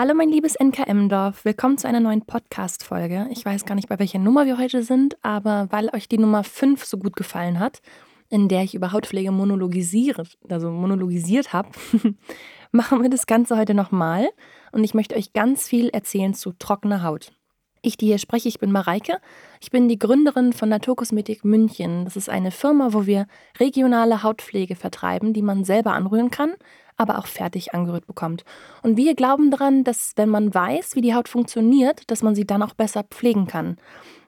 Hallo mein liebes NKM-Dorf, willkommen zu einer neuen Podcast-Folge. Ich weiß gar nicht, bei welcher Nummer wir heute sind, aber weil euch die Nummer 5 so gut gefallen hat, in der ich über Hautpflege monologisiere, also monologisiert habe, machen wir das Ganze heute nochmal und ich möchte euch ganz viel erzählen zu trockener Haut. Ich, die hier spreche, ich bin Mareike. Ich bin die Gründerin von Naturkosmetik München. Das ist eine Firma, wo wir regionale Hautpflege vertreiben, die man selber anrühren kann, aber auch fertig angerührt bekommt. Und wir glauben daran, dass wenn man weiß, wie die Haut funktioniert, dass man sie dann auch besser pflegen kann.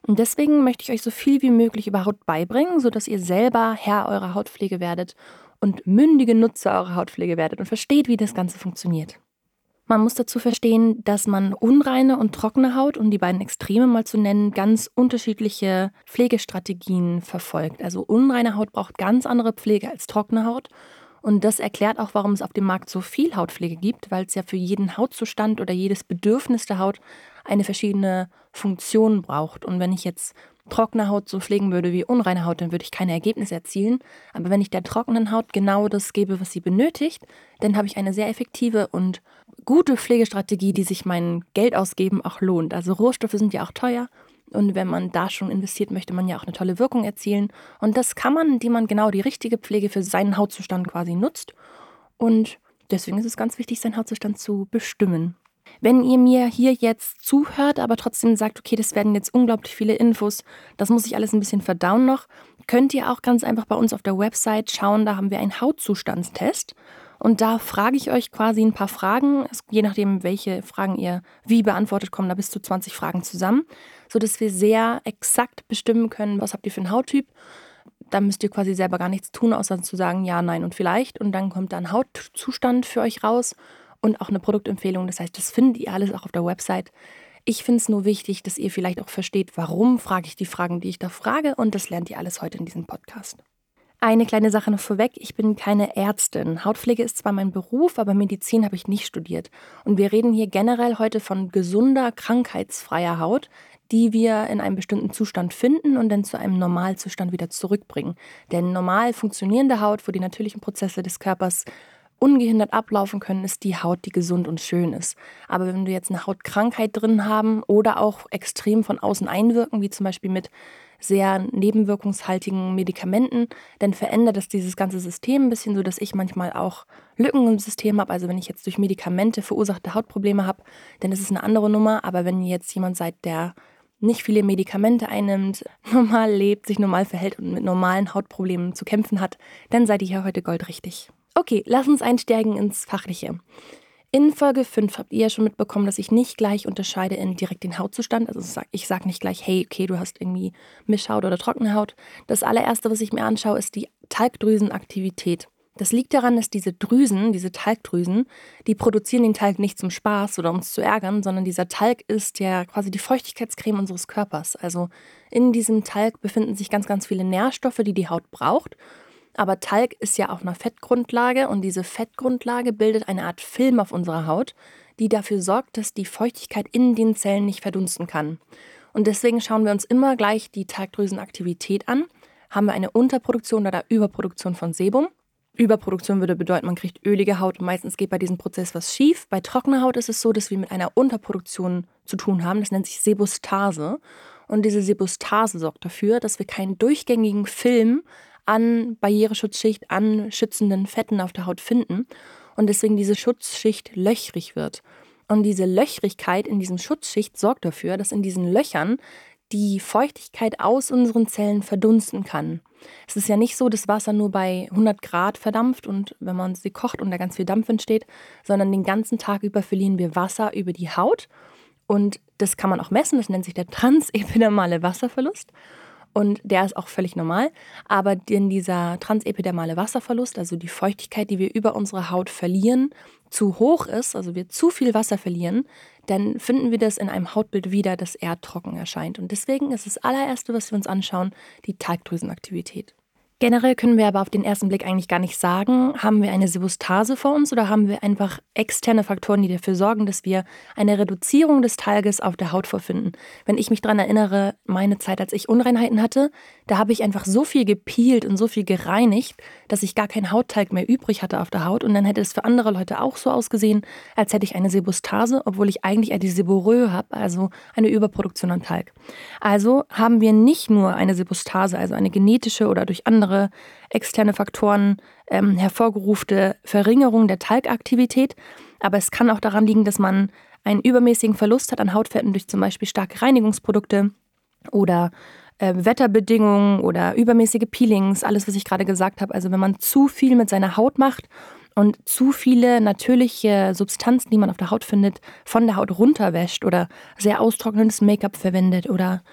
Und deswegen möchte ich euch so viel wie möglich über Haut beibringen, sodass ihr selber Herr eurer Hautpflege werdet und mündige Nutzer eurer Hautpflege werdet und versteht, wie das Ganze funktioniert. Man muss dazu verstehen, dass man unreine und trockene Haut, um die beiden Extreme mal zu nennen, ganz unterschiedliche Pflegestrategien verfolgt. Also unreine Haut braucht ganz andere Pflege als trockene Haut. Und das erklärt auch, warum es auf dem Markt so viel Hautpflege gibt, weil es ja für jeden Hautzustand oder jedes Bedürfnis der Haut eine verschiedene Funktion braucht. Und wenn ich jetzt trockene Haut so pflegen würde wie unreine Haut, dann würde ich keine Ergebnisse erzielen. Aber wenn ich der trockenen Haut genau das gebe, was sie benötigt, dann habe ich eine sehr effektive und gute Pflegestrategie, die sich mein Geld ausgeben auch lohnt. Also Rohstoffe sind ja auch teuer. Und wenn man da schon investiert, möchte man ja auch eine tolle Wirkung erzielen. Und das kann man, indem man genau die richtige Pflege für seinen Hautzustand quasi nutzt. Und deswegen ist es ganz wichtig, seinen Hautzustand zu bestimmen. Wenn ihr mir hier jetzt zuhört, aber trotzdem sagt, okay, das werden jetzt unglaublich viele Infos, das muss ich alles ein bisschen verdauen noch, könnt ihr auch ganz einfach bei uns auf der Website schauen, da haben wir einen Hautzustandstest. Und da frage ich euch quasi ein paar Fragen, je nachdem, welche Fragen ihr wie beantwortet, kommen da bis zu 20 Fragen zusammen, sodass wir sehr exakt bestimmen können, was habt ihr für einen Hauttyp. Da müsst ihr quasi selber gar nichts tun, außer zu sagen ja, nein und vielleicht. Und dann kommt da ein Hautzustand für euch raus und auch eine Produktempfehlung. Das heißt, das findet ihr alles auch auf der Website. Ich finde es nur wichtig, dass ihr vielleicht auch versteht, warum frage ich die Fragen, die ich da frage. Und das lernt ihr alles heute in diesem Podcast. Eine kleine Sache noch vorweg, ich bin keine Ärztin. Hautpflege ist zwar mein Beruf, aber Medizin habe ich nicht studiert. Und wir reden hier generell heute von gesunder, krankheitsfreier Haut, die wir in einem bestimmten Zustand finden und dann zu einem Normalzustand wieder zurückbringen. Denn normal funktionierende Haut, wo die natürlichen Prozesse des Körpers ungehindert ablaufen können, ist die Haut, die gesund und schön ist. Aber wenn wir jetzt eine Hautkrankheit drin haben oder auch extrem von außen einwirken, wie zum Beispiel mit sehr nebenwirkungshaltigen Medikamenten, dann verändert das dieses ganze System ein bisschen, sodass ich manchmal auch Lücken im System habe. Also wenn ich jetzt durch Medikamente verursachte Hautprobleme habe, dann ist es eine andere Nummer. Aber wenn jetzt jemand seid, der nicht viele Medikamente einnimmt, normal lebt, sich normal verhält und mit normalen Hautproblemen zu kämpfen hat, dann seid ihr hier heute goldrichtig. Okay, lass uns einsteigen ins Fachliche. In Folge 5 habt ihr ja schon mitbekommen, dass ich nicht gleich unterscheide in direkt den Hautzustand. Also ich sage nicht gleich, hey, okay, du hast irgendwie Mischhaut oder trockene Haut. Das allererste, was ich mir anschaue, ist die Talgdrüsenaktivität. Das liegt daran, dass diese Drüsen, diese Talgdrüsen, die produzieren den Talg nicht zum Spaß oder um uns zu ärgern, sondern dieser Talg ist ja quasi die Feuchtigkeitscreme unseres Körpers. Also in diesem Talg befinden sich ganz, ganz viele Nährstoffe, die die Haut braucht. Aber Talg ist ja auf einer Fettgrundlage und diese Fettgrundlage bildet eine Art Film auf unserer Haut, die dafür sorgt, dass die Feuchtigkeit in den Zellen nicht verdunsten kann. Und deswegen schauen wir uns immer gleich die Talgdrüsenaktivität an. Haben wir eine Unterproduktion oder Überproduktion von Sebum? Überproduktion würde bedeuten, man kriegt ölige Haut. Meistens geht bei diesem Prozess was schief. Bei trockener Haut ist es so, dass wir mit einer Unterproduktion zu tun haben. Das nennt sich Sebustase. Und diese Sebustase sorgt dafür, dass wir keinen durchgängigen Film an Barriereschutzschicht, an schützenden Fetten auf der Haut finden und deswegen diese Schutzschicht löchrig wird. Und diese Löchrigkeit in diesem Schutzschicht sorgt dafür, dass in diesen Löchern die Feuchtigkeit aus unseren Zellen verdunsten kann. Es ist ja nicht so, dass Wasser nur bei 100 Grad verdampft und wenn man sie kocht und da ganz viel Dampf entsteht, sondern den ganzen Tag über verlieren wir Wasser über die Haut und das kann man auch messen, das nennt sich der transepidermale Wasserverlust. Und der ist auch völlig normal. Aber in dieser transepidermale Wasserverlust, also die Feuchtigkeit, die wir über unsere Haut verlieren, zu hoch ist, also wir zu viel Wasser verlieren, dann finden wir das in einem Hautbild wieder, das eher trocken erscheint. Und deswegen ist das allererste, was wir uns anschauen, die Talgdrüsenaktivität. Generell können wir aber auf den ersten Blick eigentlich gar nicht sagen, haben wir eine Sebustase vor uns oder haben wir einfach externe Faktoren, die dafür sorgen, dass wir eine Reduzierung des Talges auf der Haut vorfinden. Wenn ich mich daran erinnere, meine Zeit, als ich Unreinheiten hatte, da habe ich einfach so viel gepielt und so viel gereinigt, dass ich gar keinen Hauttalg mehr übrig hatte auf der Haut und dann hätte es für andere Leute auch so ausgesehen, als hätte ich eine Sebustase, obwohl ich eigentlich eine Seborrhoe habe, also eine Überproduktion an Talg. Also haben wir nicht nur eine Sebustase, also eine genetische oder durch andere andere externe Faktoren ähm, hervorgerufene Verringerung der Talgaktivität. Aber es kann auch daran liegen, dass man einen übermäßigen Verlust hat an Hautfetten durch zum Beispiel starke Reinigungsprodukte oder äh, Wetterbedingungen oder übermäßige Peelings, alles, was ich gerade gesagt habe. Also wenn man zu viel mit seiner Haut macht und zu viele natürliche Substanzen, die man auf der Haut findet, von der Haut runterwäscht oder sehr austrocknendes Make-up verwendet oder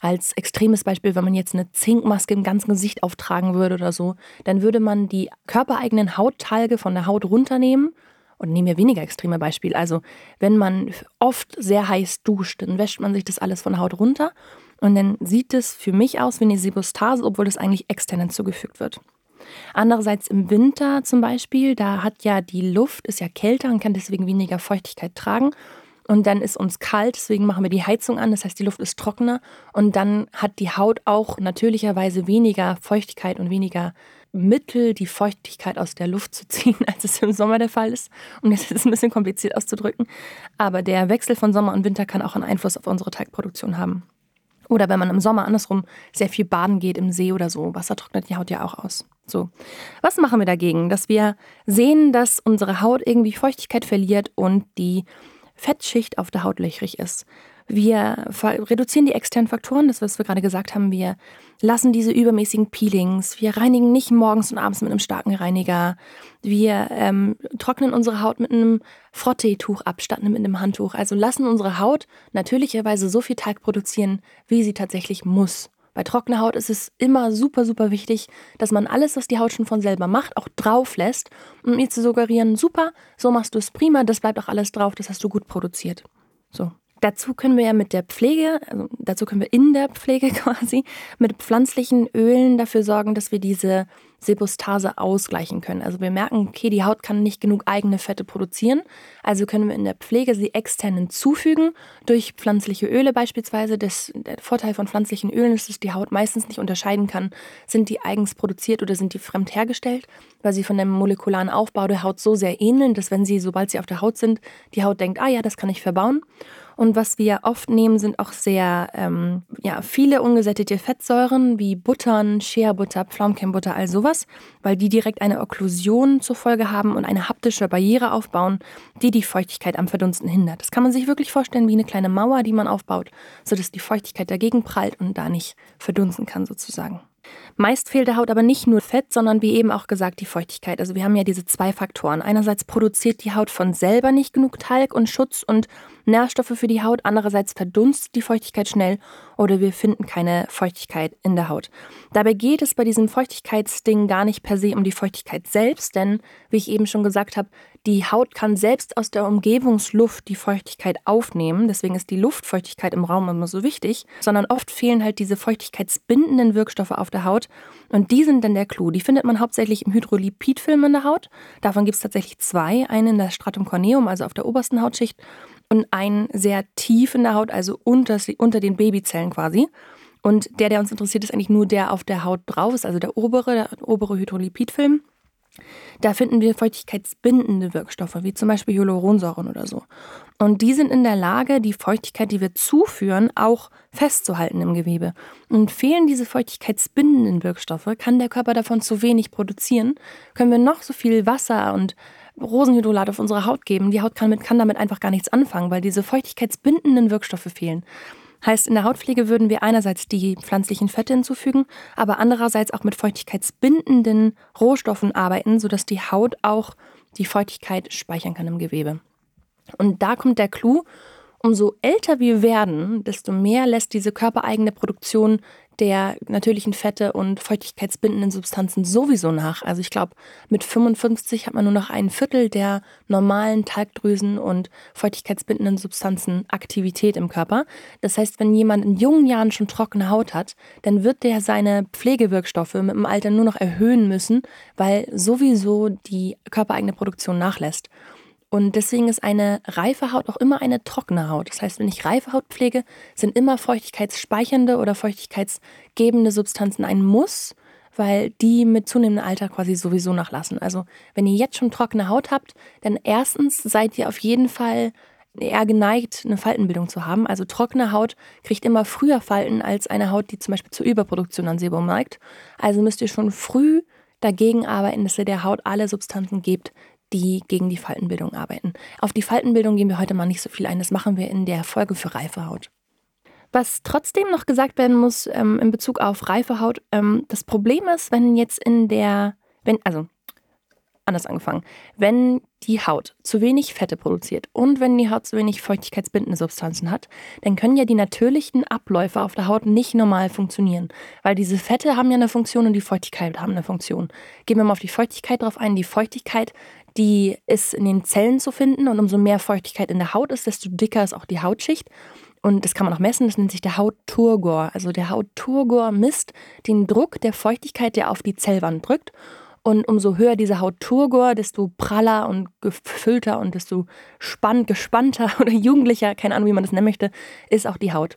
als extremes Beispiel, wenn man jetzt eine Zinkmaske im ganzen Gesicht auftragen würde oder so, dann würde man die körpereigenen Hauttalge von der Haut runternehmen. Und nehmen wir weniger extreme Beispiele. Also, wenn man oft sehr heiß duscht, dann wäscht man sich das alles von der Haut runter. Und dann sieht es für mich aus wie eine Sebostase, obwohl das eigentlich extern hinzugefügt wird. Andererseits im Winter zum Beispiel, da hat ja die Luft, ist ja kälter und kann deswegen weniger Feuchtigkeit tragen. Und dann ist uns kalt, deswegen machen wir die Heizung an. Das heißt, die Luft ist trockener. Und dann hat die Haut auch natürlicherweise weniger Feuchtigkeit und weniger Mittel, die Feuchtigkeit aus der Luft zu ziehen, als es im Sommer der Fall ist. Und das ist ein bisschen kompliziert auszudrücken. Aber der Wechsel von Sommer und Winter kann auch einen Einfluss auf unsere Teigproduktion haben. Oder wenn man im Sommer andersrum sehr viel baden geht im See oder so. Wasser trocknet die Haut ja auch aus. So. Was machen wir dagegen? Dass wir sehen, dass unsere Haut irgendwie Feuchtigkeit verliert und die Fettschicht auf der Haut löchrig ist. Wir reduzieren die externen Faktoren, das was wir gerade gesagt haben. Wir lassen diese übermäßigen Peelings. Wir reinigen nicht morgens und abends mit einem starken Reiniger. Wir ähm, trocknen unsere Haut mit einem Frotteetuch ab, statt mit einem Handtuch. Also lassen unsere Haut natürlicherweise so viel Teig produzieren, wie sie tatsächlich muss. Bei trockener Haut ist es immer super, super wichtig, dass man alles, was die Haut schon von selber macht, auch drauf lässt, um ihr zu suggerieren, super, so machst du es prima, das bleibt auch alles drauf, das hast du gut produziert. So. Dazu können wir ja mit der Pflege, also dazu können wir in der Pflege quasi, mit pflanzlichen Ölen dafür sorgen, dass wir diese Sebustase ausgleichen können. Also wir merken, okay, die Haut kann nicht genug eigene Fette produzieren, also können wir in der Pflege sie extern hinzufügen durch pflanzliche Öle beispielsweise. Das, der Vorteil von pflanzlichen Ölen ist, dass die Haut meistens nicht unterscheiden kann, sind die eigens produziert oder sind die fremd hergestellt, weil sie von dem molekularen Aufbau der Haut so sehr ähneln, dass wenn sie, sobald sie auf der Haut sind, die Haut denkt, ah ja, das kann ich verbauen. Und was wir oft nehmen, sind auch sehr ähm, ja, viele ungesättigte Fettsäuren wie Buttern, Shea-Butter, Pflaumenkernbutter, all sowas, weil die direkt eine Okklusion zur Folge haben und eine haptische Barriere aufbauen, die die Feuchtigkeit am Verdunsten hindert. Das kann man sich wirklich vorstellen wie eine kleine Mauer, die man aufbaut, sodass die Feuchtigkeit dagegen prallt und da nicht verdunsten kann sozusagen. Meist fehlt der Haut aber nicht nur Fett, sondern wie eben auch gesagt die Feuchtigkeit. Also wir haben ja diese zwei Faktoren. Einerseits produziert die Haut von selber nicht genug Talg und Schutz und Nährstoffe für die Haut, andererseits verdunstet die Feuchtigkeit schnell oder wir finden keine Feuchtigkeit in der Haut. Dabei geht es bei diesem Feuchtigkeitsding gar nicht per se um die Feuchtigkeit selbst, denn wie ich eben schon gesagt habe, die Haut kann selbst aus der Umgebungsluft die Feuchtigkeit aufnehmen, deswegen ist die Luftfeuchtigkeit im Raum immer so wichtig, sondern oft fehlen halt diese feuchtigkeitsbindenden Wirkstoffe auf der Haut und die sind dann der Clou. Die findet man hauptsächlich im Hydrolipidfilm in der Haut. Davon gibt es tatsächlich zwei, einen in der Stratum corneum, also auf der obersten Hautschicht und einen sehr tief in der Haut, also unter, unter den Babyzellen quasi. Und der, der uns interessiert, ist eigentlich nur der auf der Haut drauf ist, also der obere, der obere Hydrolipidfilm. Da finden wir feuchtigkeitsbindende Wirkstoffe, wie zum Beispiel Hyaluronsäuren oder so. Und die sind in der Lage, die Feuchtigkeit, die wir zuführen, auch festzuhalten im Gewebe. Und fehlen diese feuchtigkeitsbindenden Wirkstoffe, kann der Körper davon zu wenig produzieren, können wir noch so viel Wasser und Rosenhydrolat auf unsere Haut geben. Die Haut kann, mit, kann damit einfach gar nichts anfangen, weil diese feuchtigkeitsbindenden Wirkstoffe fehlen. Heißt, in der Hautpflege würden wir einerseits die pflanzlichen Fette hinzufügen, aber andererseits auch mit feuchtigkeitsbindenden Rohstoffen arbeiten, sodass die Haut auch die Feuchtigkeit speichern kann im Gewebe. Und da kommt der Clou, umso älter wir werden, desto mehr lässt diese körpereigene Produktion der natürlichen Fette und feuchtigkeitsbindenden Substanzen sowieso nach. Also ich glaube, mit 55 hat man nur noch ein Viertel der normalen Talgdrüsen und feuchtigkeitsbindenden Substanzen Aktivität im Körper. Das heißt, wenn jemand in jungen Jahren schon trockene Haut hat, dann wird der seine Pflegewirkstoffe mit dem Alter nur noch erhöhen müssen, weil sowieso die körpereigene Produktion nachlässt. Und deswegen ist eine reife Haut auch immer eine trockene Haut. Das heißt, wenn ich reife Haut pflege, sind immer feuchtigkeitsspeichernde oder feuchtigkeitsgebende Substanzen ein Muss, weil die mit zunehmendem Alter quasi sowieso nachlassen. Also wenn ihr jetzt schon trockene Haut habt, dann erstens seid ihr auf jeden Fall eher geneigt, eine Faltenbildung zu haben. Also trockene Haut kriegt immer früher Falten als eine Haut, die zum Beispiel zur Überproduktion an Sebum neigt. Also müsst ihr schon früh dagegen arbeiten, dass ihr der Haut alle Substanzen gebt, die gegen die Faltenbildung arbeiten. Auf die Faltenbildung gehen wir heute mal nicht so viel ein. Das machen wir in der Folge für reife Haut. Was trotzdem noch gesagt werden muss ähm, in Bezug auf reife Haut, ähm, das Problem ist, wenn jetzt in der, wenn, also anders angefangen. Wenn die Haut zu wenig Fette produziert und wenn die Haut zu wenig feuchtigkeitsbindende Substanzen hat, dann können ja die natürlichen Abläufe auf der Haut nicht normal funktionieren. Weil diese Fette haben ja eine Funktion und die Feuchtigkeit haben eine Funktion. Gehen wir mal auf die Feuchtigkeit drauf ein. Die Feuchtigkeit, die ist in den Zellen zu finden und umso mehr Feuchtigkeit in der Haut ist, desto dicker ist auch die Hautschicht. Und das kann man auch messen, das nennt sich der Hautturgor. Also der Hautturgor misst den Druck der Feuchtigkeit, der auf die Zellwand drückt. Und umso höher diese Hautturgor, desto praller und gefüllter und desto spann gespannter oder jugendlicher, keine Ahnung, wie man das nennen möchte, ist auch die Haut.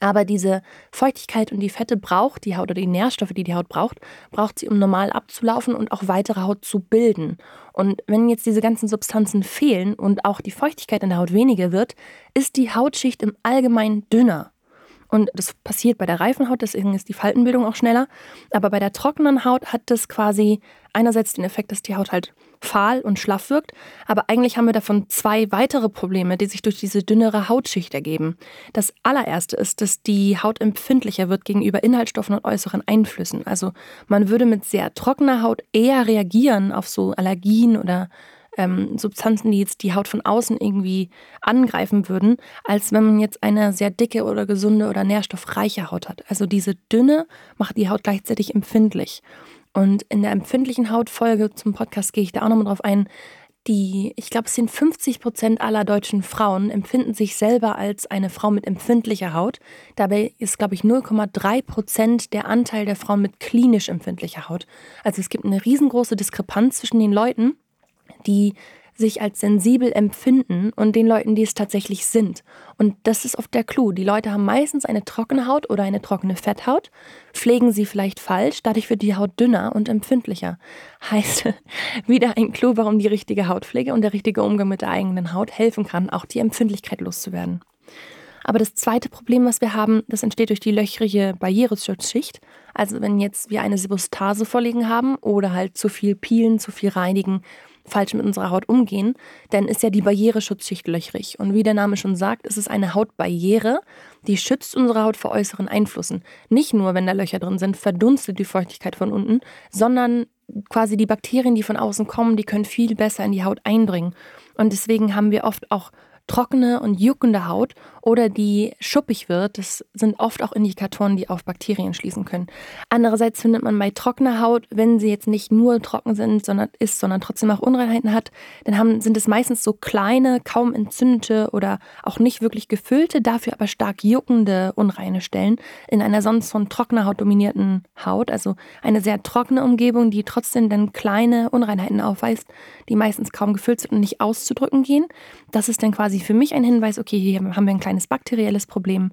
Aber diese Feuchtigkeit und die Fette braucht die Haut oder die Nährstoffe, die die Haut braucht, braucht sie, um normal abzulaufen und auch weitere Haut zu bilden. Und wenn jetzt diese ganzen Substanzen fehlen und auch die Feuchtigkeit in der Haut weniger wird, ist die Hautschicht im Allgemeinen dünner. Und das passiert bei der reifen Haut, deswegen ist die Faltenbildung auch schneller. Aber bei der trockenen Haut hat das quasi einerseits den Effekt, dass die Haut halt fahl und schlaff wirkt. Aber eigentlich haben wir davon zwei weitere Probleme, die sich durch diese dünnere Hautschicht ergeben. Das allererste ist, dass die Haut empfindlicher wird gegenüber Inhaltsstoffen und äußeren Einflüssen. Also man würde mit sehr trockener Haut eher reagieren auf so Allergien oder ähm, Substanzen, die jetzt die Haut von außen irgendwie angreifen würden, als wenn man jetzt eine sehr dicke oder gesunde oder nährstoffreiche Haut hat. Also diese dünne macht die Haut gleichzeitig empfindlich. Und in der empfindlichen Hautfolge zum Podcast gehe ich da auch nochmal drauf ein. Die, ich glaube, es sind 50 Prozent aller deutschen Frauen empfinden sich selber als eine Frau mit empfindlicher Haut. Dabei ist, glaube ich, 0,3 Prozent der Anteil der Frauen mit klinisch empfindlicher Haut. Also es gibt eine riesengroße Diskrepanz zwischen den Leuten die sich als sensibel empfinden und den Leuten, die es tatsächlich sind. Und das ist oft der Clou. Die Leute haben meistens eine trockene Haut oder eine trockene Fetthaut, pflegen sie vielleicht falsch, dadurch wird die Haut dünner und empfindlicher. Heißt wieder ein Clou, warum die richtige Hautpflege und der richtige Umgang mit der eigenen Haut helfen kann, auch die Empfindlichkeit loszuwerden. Aber das zweite Problem, was wir haben, das entsteht durch die löchrige Barriereschutzschicht. Also wenn jetzt wir eine Sebostase vorliegen haben oder halt zu viel peelen, zu viel reinigen falsch mit unserer Haut umgehen, dann ist ja die Barriereschutzschicht löchrig. Und wie der Name schon sagt, ist es eine Hautbarriere, die schützt unsere Haut vor äußeren Einflüssen. Nicht nur, wenn da Löcher drin sind, verdunstet die Feuchtigkeit von unten, sondern quasi die Bakterien, die von außen kommen, die können viel besser in die Haut eindringen. Und deswegen haben wir oft auch trockene und juckende Haut oder die schuppig wird. Das sind oft auch Indikatoren, die auf Bakterien schließen können. Andererseits findet man bei trockener Haut, wenn sie jetzt nicht nur trocken sind, sondern ist, sondern trotzdem auch Unreinheiten hat, dann haben, sind es meistens so kleine, kaum entzündete oder auch nicht wirklich gefüllte, dafür aber stark juckende unreine Stellen in einer sonst von trockener Haut dominierten Haut. Also eine sehr trockene Umgebung, die trotzdem dann kleine Unreinheiten aufweist, die meistens kaum gefüllt sind und nicht auszudrücken gehen. Das ist dann quasi quasi für mich ein Hinweis, okay, hier haben wir ein kleines bakterielles Problem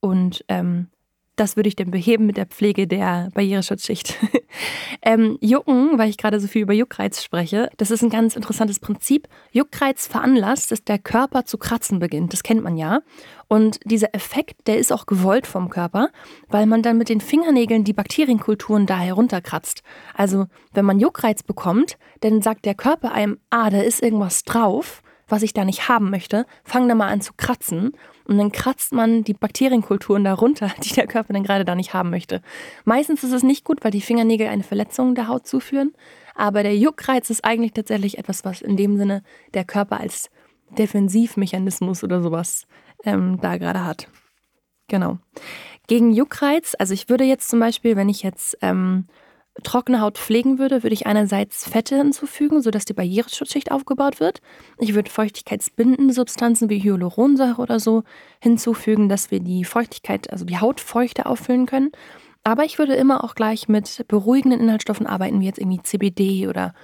und ähm, das würde ich dann beheben mit der Pflege der Barriereschutzschicht. ähm, Jucken, weil ich gerade so viel über Juckreiz spreche, das ist ein ganz interessantes Prinzip. Juckreiz veranlasst, dass der Körper zu kratzen beginnt. Das kennt man ja. Und dieser Effekt, der ist auch gewollt vom Körper, weil man dann mit den Fingernägeln die Bakterienkulturen da herunterkratzt. Also, wenn man Juckreiz bekommt, dann sagt der Körper einem, ah, da ist irgendwas drauf was ich da nicht haben möchte, fang da mal an zu kratzen und dann kratzt man die Bakterienkulturen darunter, die der Körper dann gerade da nicht haben möchte. Meistens ist es nicht gut, weil die Fingernägel eine Verletzung der Haut zuführen, aber der Juckreiz ist eigentlich tatsächlich etwas, was in dem Sinne der Körper als Defensivmechanismus oder sowas ähm, da gerade hat. Genau. Gegen Juckreiz, also ich würde jetzt zum Beispiel, wenn ich jetzt ähm, trockene Haut pflegen würde, würde ich einerseits Fette hinzufügen, sodass die Barriereschutzschicht aufgebaut wird. Ich würde feuchtigkeitsbindende Substanzen wie Hyaluronsäure oder so hinzufügen, dass wir die Feuchtigkeit, also die Haut feuchter auffüllen können. Aber ich würde immer auch gleich mit beruhigenden Inhaltsstoffen arbeiten, wie jetzt irgendwie CBD oder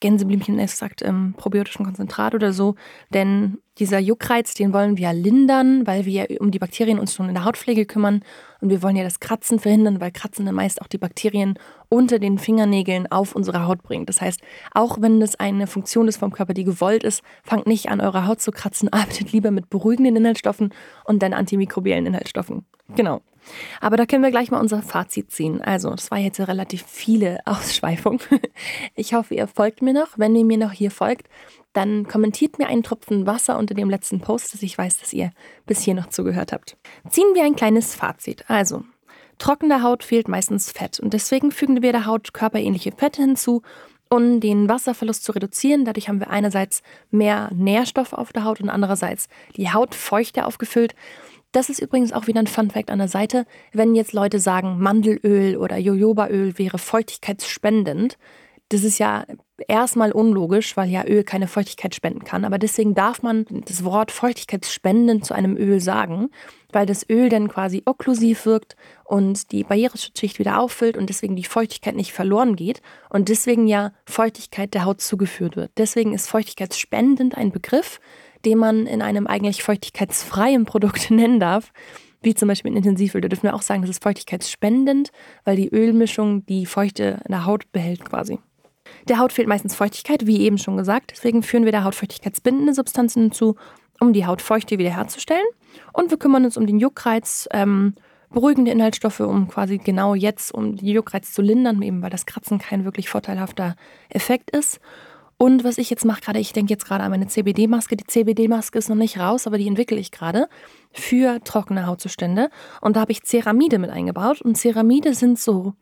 Gänseblümchenextrakt im probiotischen Konzentrat oder so. Denn dieser Juckreiz, den wollen wir lindern, weil wir um die Bakterien uns schon in der Hautpflege kümmern. Und wir wollen ja das Kratzen verhindern, weil Kratzen dann meist auch die Bakterien unter den Fingernägeln auf unsere Haut bringt. Das heißt, auch wenn das eine Funktion ist vom Körper, die gewollt ist, fangt nicht an, eure Haut zu kratzen, arbeitet lieber mit beruhigenden Inhaltsstoffen und dann antimikrobiellen Inhaltsstoffen. Genau. Aber da können wir gleich mal unser Fazit ziehen. Also, das war jetzt relativ viele Ausschweifungen. Ich hoffe, ihr folgt mir noch. Wenn ihr mir noch hier folgt, dann kommentiert mir einen Tropfen Wasser unter dem letzten Post, dass ich weiß, dass ihr bis hier noch zugehört habt. Ziehen wir ein kleines Fazit. Also, trockener Haut fehlt meistens Fett und deswegen fügen wir der Haut körperähnliche Fette hinzu, um den Wasserverlust zu reduzieren. Dadurch haben wir einerseits mehr Nährstoffe auf der Haut und andererseits die Haut feuchter aufgefüllt. Das ist übrigens auch wieder ein Fun Fact an der Seite. Wenn jetzt Leute sagen, Mandelöl oder Jojobaöl wäre feuchtigkeitsspendend, das ist ja erstmal unlogisch, weil ja Öl keine Feuchtigkeit spenden kann. Aber deswegen darf man das Wort feuchtigkeitsspendend zu einem Öl sagen, weil das Öl dann quasi okklusiv wirkt und die Barriereschutzschicht wieder auffüllt und deswegen die Feuchtigkeit nicht verloren geht und deswegen ja Feuchtigkeit der Haut zugeführt wird. Deswegen ist feuchtigkeitsspendend ein Begriff, den man in einem eigentlich feuchtigkeitsfreien Produkt nennen darf, wie zum Beispiel ein Intensivöl. Da dürfen wir auch sagen, das ist feuchtigkeitsspendend, weil die Ölmischung die Feuchte in der Haut behält quasi. Der Haut fehlt meistens Feuchtigkeit, wie eben schon gesagt. Deswegen führen wir der Haut feuchtigkeitsbindende Substanzen hinzu, um die Hautfeuchte wiederherzustellen. Und wir kümmern uns um den Juckreiz, ähm, beruhigende Inhaltsstoffe, um quasi genau jetzt, um den Juckreiz zu lindern, eben weil das Kratzen kein wirklich vorteilhafter Effekt ist. Und was ich jetzt mache gerade, ich denke jetzt gerade an meine CBD-Maske. Die CBD-Maske ist noch nicht raus, aber die entwickle ich gerade für trockene Hautzustände. Und da habe ich Ceramide mit eingebaut. Und Ceramide sind so,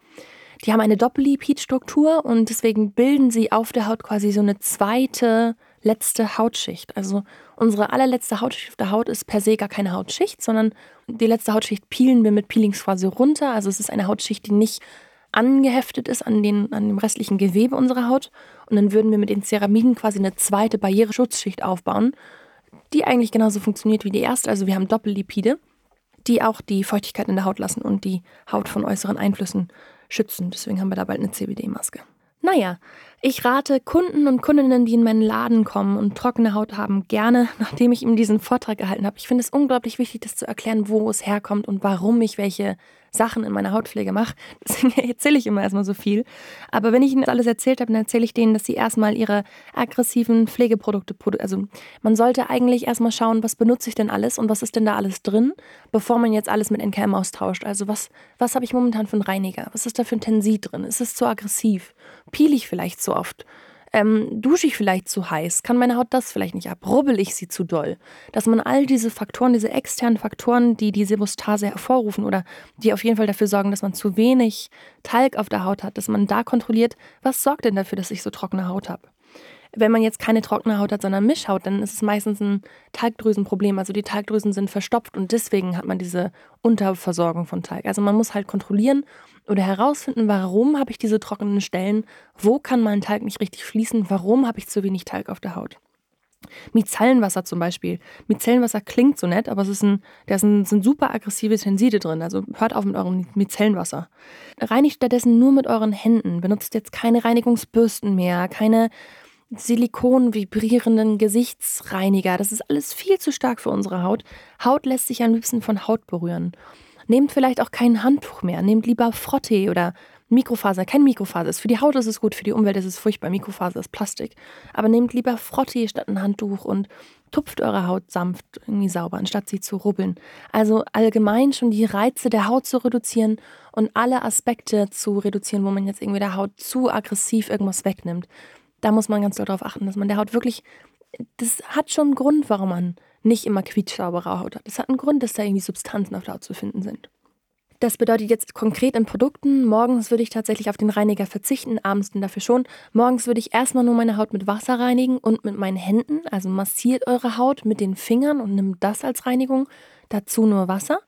die haben eine Doppellipidstruktur und deswegen bilden sie auf der Haut quasi so eine zweite, letzte Hautschicht. Also unsere allerletzte Hautschicht auf der Haut ist per se gar keine Hautschicht, sondern die letzte Hautschicht peelen wir mit Peelings quasi runter. Also es ist eine Hautschicht, die nicht angeheftet ist an, den, an dem restlichen Gewebe unserer Haut. Und dann würden wir mit den Ceramiden quasi eine zweite Barriereschutzschicht aufbauen, die eigentlich genauso funktioniert wie die erste. Also wir haben Doppellipide, die auch die Feuchtigkeit in der Haut lassen und die Haut von äußeren Einflüssen schützen. Deswegen haben wir da bald eine CBD-Maske. Naja, ich rate Kunden und Kundinnen, die in meinen Laden kommen und trockene Haut haben, gerne, nachdem ich ihm diesen Vortrag gehalten habe. Ich finde es unglaublich wichtig, das zu erklären, wo es herkommt und warum ich welche Sachen in meiner Hautpflege mache. Deswegen erzähle ich immer erstmal so viel. Aber wenn ich ihnen alles erzählt habe, dann erzähle ich denen, dass sie erstmal ihre aggressiven Pflegeprodukte, also man sollte eigentlich erstmal schauen, was benutze ich denn alles und was ist denn da alles drin, bevor man jetzt alles mit NKM austauscht. Also was, was habe ich momentan für einen Reiniger? Was ist da für ein Tensit drin? Ist es zu aggressiv? Piele ich vielleicht zu oft? Ähm, dusche ich vielleicht zu heiß? Kann meine Haut das vielleicht nicht ab? Rubbel ich sie zu doll? Dass man all diese Faktoren, diese externen Faktoren, die die Sebostase hervorrufen oder die auf jeden Fall dafür sorgen, dass man zu wenig Talg auf der Haut hat, dass man da kontrolliert, was sorgt denn dafür, dass ich so trockene Haut habe? Wenn man jetzt keine trockene Haut hat, sondern Mischhaut, dann ist es meistens ein Talgdrüsenproblem. Also die Talgdrüsen sind verstopft und deswegen hat man diese Unterversorgung von Talg. Also man muss halt kontrollieren oder herausfinden, warum habe ich diese trockenen Stellen, wo kann mein Talg nicht richtig fließen, warum habe ich zu wenig Talg auf der Haut. Micellenwasser zum Beispiel. Micellenwasser klingt so nett, aber es ist ein, da sind, sind super aggressive Tenside drin. Also hört auf mit eurem Micellenwasser. Reinigt stattdessen nur mit euren Händen. Benutzt jetzt keine Reinigungsbürsten mehr, keine Silikon vibrierenden Gesichtsreiniger. Das ist alles viel zu stark für unsere Haut. Haut lässt sich am liebsten von Haut berühren. Nehmt vielleicht auch kein Handtuch mehr. Nehmt lieber Frottee oder Mikrofaser. Kein Mikrofaser ist für die Haut ist es gut, für die Umwelt ist es furchtbar. Mikrofaser ist Plastik. Aber nehmt lieber Frottee statt ein Handtuch und tupft eure Haut sanft irgendwie sauber, anstatt sie zu rubbeln. Also allgemein schon die Reize der Haut zu reduzieren und alle Aspekte zu reduzieren, wo man jetzt irgendwie der Haut zu aggressiv irgendwas wegnimmt. Da muss man ganz doll darauf achten, dass man der Haut wirklich, das hat schon einen Grund, warum man nicht immer quietschsaubere Haut hat. Das hat einen Grund, dass da irgendwie Substanzen auf der Haut zu finden sind. Das bedeutet jetzt konkret in Produkten, morgens würde ich tatsächlich auf den Reiniger verzichten, abends dann dafür schon. Morgens würde ich erstmal nur meine Haut mit Wasser reinigen und mit meinen Händen. Also massiert eure Haut mit den Fingern und nimmt das als Reinigung. Dazu nur Wasser.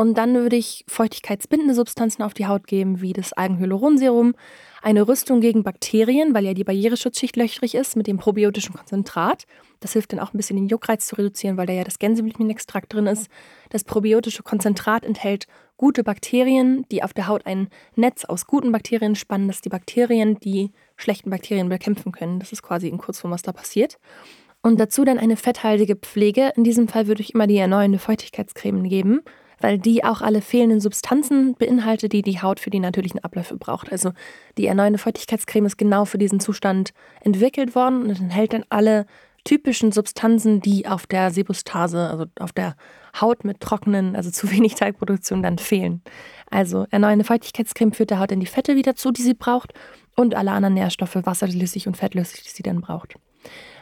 Und dann würde ich feuchtigkeitsbindende Substanzen auf die Haut geben, wie das Algenhyaluronserum, eine Rüstung gegen Bakterien, weil ja die Barriereschutzschicht löchrig ist mit dem probiotischen Konzentrat. Das hilft dann auch ein bisschen den Juckreiz zu reduzieren, weil da ja das Gänseblümchenextrakt drin ist. Das probiotische Konzentrat enthält gute Bakterien, die auf der Haut ein Netz aus guten Bakterien spannen, dass die Bakterien die schlechten Bakterien bekämpfen können. Das ist quasi in Kurzform, was da passiert. Und dazu dann eine fetthaltige Pflege. In diesem Fall würde ich immer die erneuernde Feuchtigkeitscreme geben weil die auch alle fehlenden Substanzen beinhaltet, die die Haut für die natürlichen Abläufe braucht. Also die erneuernde Feuchtigkeitscreme ist genau für diesen Zustand entwickelt worden und enthält dann alle typischen Substanzen, die auf der Sebustase, also auf der Haut mit trockenen, also zu wenig Teigproduktion dann fehlen. Also erneuernde Feuchtigkeitscreme führt der Haut dann die Fette wieder zu, die sie braucht und alle anderen Nährstoffe, wasserlöslich und fettlöslich, die sie dann braucht.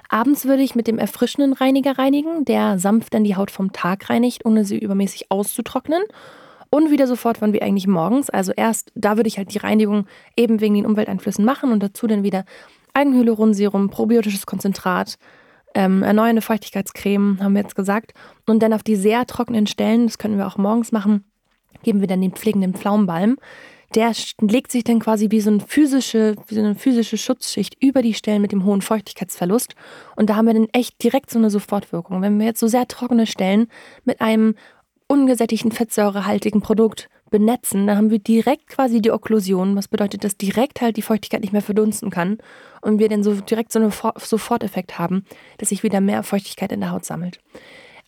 Abends würde ich mit dem erfrischenden Reiniger reinigen, der sanft dann die Haut vom Tag reinigt, ohne sie übermäßig auszutrocknen. Und wieder sofort wann wie eigentlich morgens. Also erst, da würde ich halt die Reinigung eben wegen den Umwelteinflüssen machen und dazu dann wieder Algenhyaluronserum, probiotisches Konzentrat, ähm, erneuernde Feuchtigkeitscreme, haben wir jetzt gesagt. Und dann auf die sehr trockenen Stellen, das können wir auch morgens machen, geben wir dann den pflegenden Pflaumenbalm der legt sich dann quasi wie so, eine physische, wie so eine physische Schutzschicht über die Stellen mit dem hohen Feuchtigkeitsverlust. Und da haben wir dann echt direkt so eine Sofortwirkung. Wenn wir jetzt so sehr trockene Stellen mit einem ungesättigten fettsäurehaltigen Produkt benetzen, dann haben wir direkt quasi die Okklusion, was bedeutet, dass direkt halt die Feuchtigkeit nicht mehr verdunsten kann und wir dann so direkt so einen Soforteffekt haben, dass sich wieder mehr Feuchtigkeit in der Haut sammelt.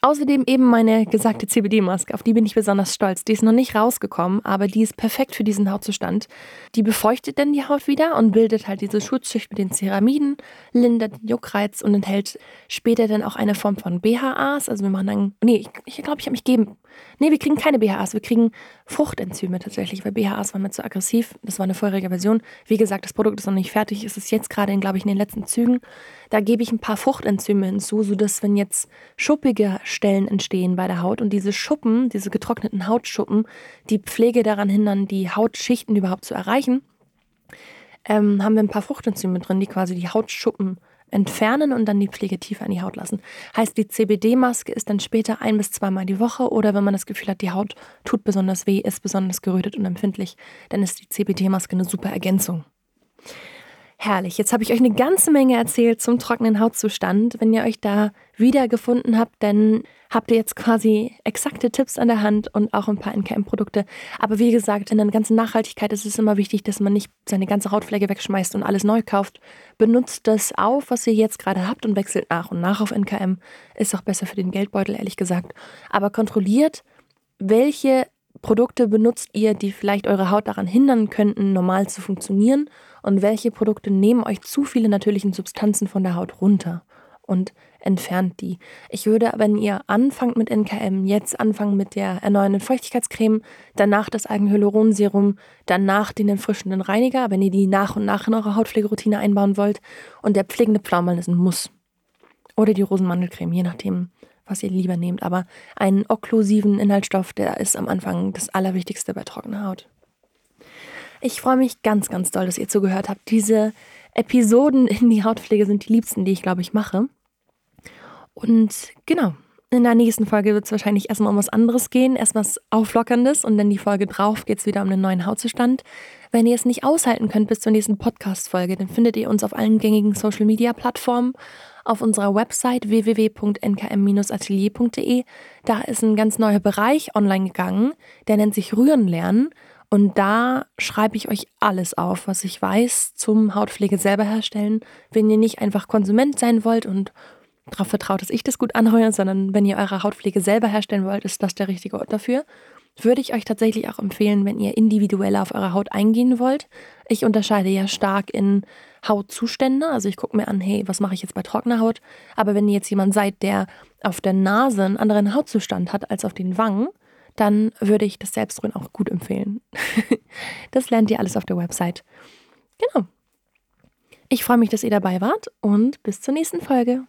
Außerdem eben meine gesagte CBD-Maske, auf die bin ich besonders stolz. Die ist noch nicht rausgekommen, aber die ist perfekt für diesen Hautzustand. Die befeuchtet dann die Haut wieder und bildet halt diese Schutzschicht mit den Ceramiden, lindert den Juckreiz und enthält später dann auch eine Form von BHAs. Also wir machen dann, nee, ich glaube, ich, glaub, ich habe mich geben. Nee, wir kriegen keine BHAs, wir kriegen Fruchtenzyme tatsächlich, weil BHAs waren mir zu aggressiv. Das war eine vorherige Version. Wie gesagt, das Produkt ist noch nicht fertig, es ist jetzt gerade, glaube ich, in den letzten Zügen. Da gebe ich ein paar Fruchtenzyme hinzu, sodass, wenn jetzt schuppige Stellen entstehen bei der Haut und diese Schuppen, diese getrockneten Hautschuppen, die Pflege daran hindern, die Hautschichten überhaupt zu erreichen, ähm, haben wir ein paar Fruchtenzyme drin, die quasi die Hautschuppen entfernen und dann die Pflege tiefer in die Haut lassen. Heißt, die CBD-Maske ist dann später ein bis zweimal die Woche oder wenn man das Gefühl hat, die Haut tut besonders weh, ist besonders gerötet und empfindlich, dann ist die CBD-Maske eine super Ergänzung. Herrlich. Jetzt habe ich euch eine ganze Menge erzählt zum trockenen Hautzustand. Wenn ihr euch da wiedergefunden habt, dann habt ihr jetzt quasi exakte Tipps an der Hand und auch ein paar NKM-Produkte. Aber wie gesagt, in der ganzen Nachhaltigkeit ist es immer wichtig, dass man nicht seine ganze Hautpflege wegschmeißt und alles neu kauft. Benutzt das auf, was ihr jetzt gerade habt und wechselt nach und nach auf NKM. Ist auch besser für den Geldbeutel, ehrlich gesagt. Aber kontrolliert, welche Produkte benutzt ihr, die vielleicht eure Haut daran hindern könnten, normal zu funktionieren? Und welche Produkte nehmen euch zu viele natürlichen Substanzen von der Haut runter und entfernt die? Ich würde, wenn ihr anfangt mit NKM, jetzt anfangen mit der erneuernden Feuchtigkeitscreme, danach das Algenhyaluronserum, danach den erfrischenden Reiniger, wenn ihr die nach und nach in eure Hautpflegeroutine einbauen wollt. Und der pflegende Pflaumenbalm ist ein Muss. Oder die Rosenmandelcreme, je nachdem, was ihr lieber nehmt. Aber einen okklusiven Inhaltsstoff, der ist am Anfang das Allerwichtigste bei trockener Haut. Ich freue mich ganz, ganz doll, dass ihr zugehört habt. Diese Episoden in die Hautpflege sind die liebsten, die ich, glaube ich, mache. Und genau, in der nächsten Folge wird es wahrscheinlich erstmal um was anderes gehen, erst was Auflockerndes und dann die Folge drauf geht es wieder um den neuen Hautzustand. Wenn ihr es nicht aushalten könnt bis zur nächsten Podcast-Folge, dann findet ihr uns auf allen gängigen Social-Media-Plattformen, auf unserer Website www.nkm-atelier.de. Da ist ein ganz neuer Bereich online gegangen, der nennt sich Rühren lernen. Und da schreibe ich euch alles auf, was ich weiß zum Hautpflege selber herstellen. Wenn ihr nicht einfach Konsument sein wollt und darauf vertraut, dass ich das gut anheuere, sondern wenn ihr eure Hautpflege selber herstellen wollt, ist das der richtige Ort dafür. Würde ich euch tatsächlich auch empfehlen, wenn ihr individuell auf eure Haut eingehen wollt. Ich unterscheide ja stark in Hautzustände. Also ich gucke mir an, hey, was mache ich jetzt bei trockener Haut? Aber wenn ihr jetzt jemand seid, der auf der Nase einen anderen Hautzustand hat als auf den Wangen, dann würde ich das Selbstrühren auch gut empfehlen. das lernt ihr alles auf der Website. Genau. Ich freue mich, dass ihr dabei wart und bis zur nächsten Folge.